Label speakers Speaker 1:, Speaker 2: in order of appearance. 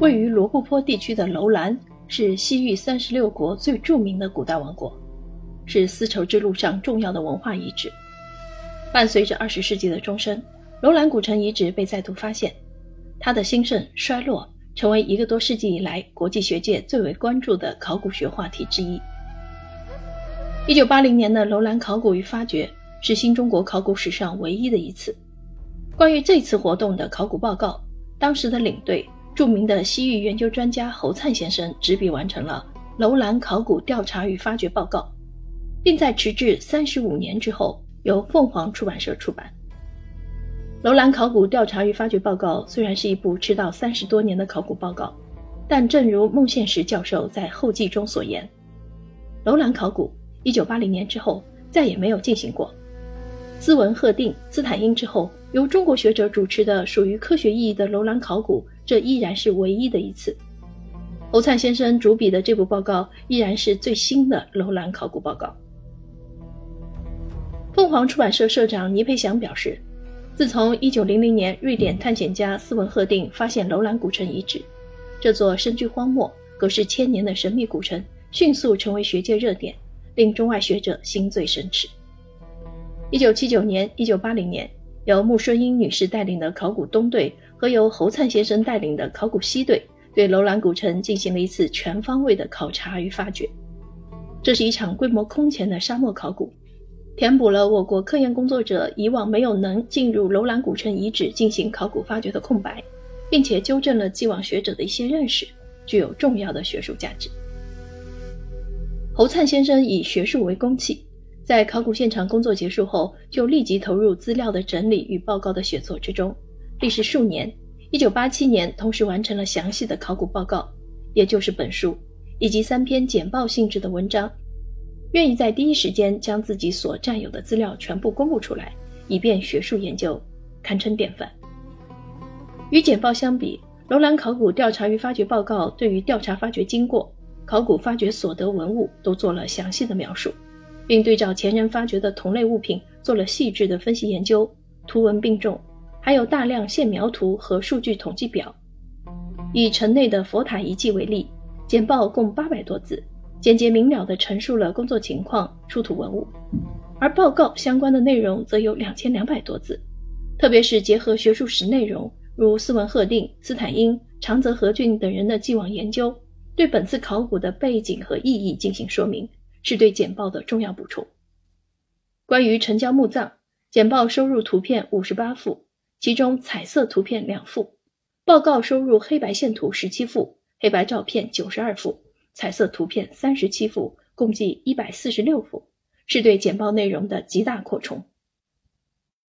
Speaker 1: 位于罗布泊地区的楼兰是西域三十六国最著名的古代王国，是丝绸之路上重要的文化遗址。伴随着二十世纪的钟声，楼兰古城遗址被再度发现，它的兴盛衰落成为一个多世纪以来国际学界最为关注的考古学话题之一。一九八零年的楼兰考古与发掘是新中国考古史上唯一的一次。关于这次活动的考古报告，当时的领队。著名的西域研究专家侯灿先生执笔完成了《楼兰考古调查与发掘报告》，并在迟至三十五年之后由凤凰出版社出版。《楼兰考古调查与发掘报告》虽然是一部迟到三十多年的考古报告，但正如孟宪实教授在后记中所言，楼兰考古一九八零年之后再也没有进行过。斯文赫定、斯坦因之后，由中国学者主持的属于科学意义的楼兰考古。这依然是唯一的一次。侯灿先生主笔的这部报告依然是最新的楼兰考古报告。凤凰出版社社长倪培祥表示，自从1900年瑞典探险家斯文赫定发现楼兰古城遗址，这座深居荒漠、隔世千年的神秘古城迅速成为学界热点，令中外学者心醉神驰。1979年、1980年，由穆顺英女士带领的考古东队。和由侯灿先生带领的考古西队对楼兰古城进行了一次全方位的考察与发掘。这是一场规模空前的沙漠考古，填补了我国科研工作者以往没有能进入楼兰古城遗址进行考古发掘的空白，并且纠正了既往学者的一些认识，具有重要的学术价值。侯灿先生以学术为公器，在考古现场工作结束后，就立即投入资料的整理与报告的写作之中。历时数年，一九八七年，同时完成了详细的考古报告，也就是本书，以及三篇简报性质的文章。愿意在第一时间将自己所占有的资料全部公布出来，以便学术研究，堪称典范。与简报相比，楼兰考古调查与发掘报告对于调查发掘经过、考古发掘所得文物都做了详细的描述，并对照前人发掘的同类物品做了细致的分析研究，图文并重。还有大量线描图和数据统计表。以城内的佛塔遗迹为例，简报共八百多字，简洁明了地陈述了工作情况、出土文物；而报告相关的内容则有两千两百多字，特别是结合学术史内容，如斯文赫定、斯坦因、长泽和俊等人的既往研究，对本次考古的背景和意义进行说明，是对简报的重要补充。关于陈家墓葬，简报收入图片五十八幅。其中彩色图片两幅，报告收入黑白线图十七幅，黑白照片九十二幅，彩色图片三十七幅，共计一百四十六幅，是对简报内容的极大扩充。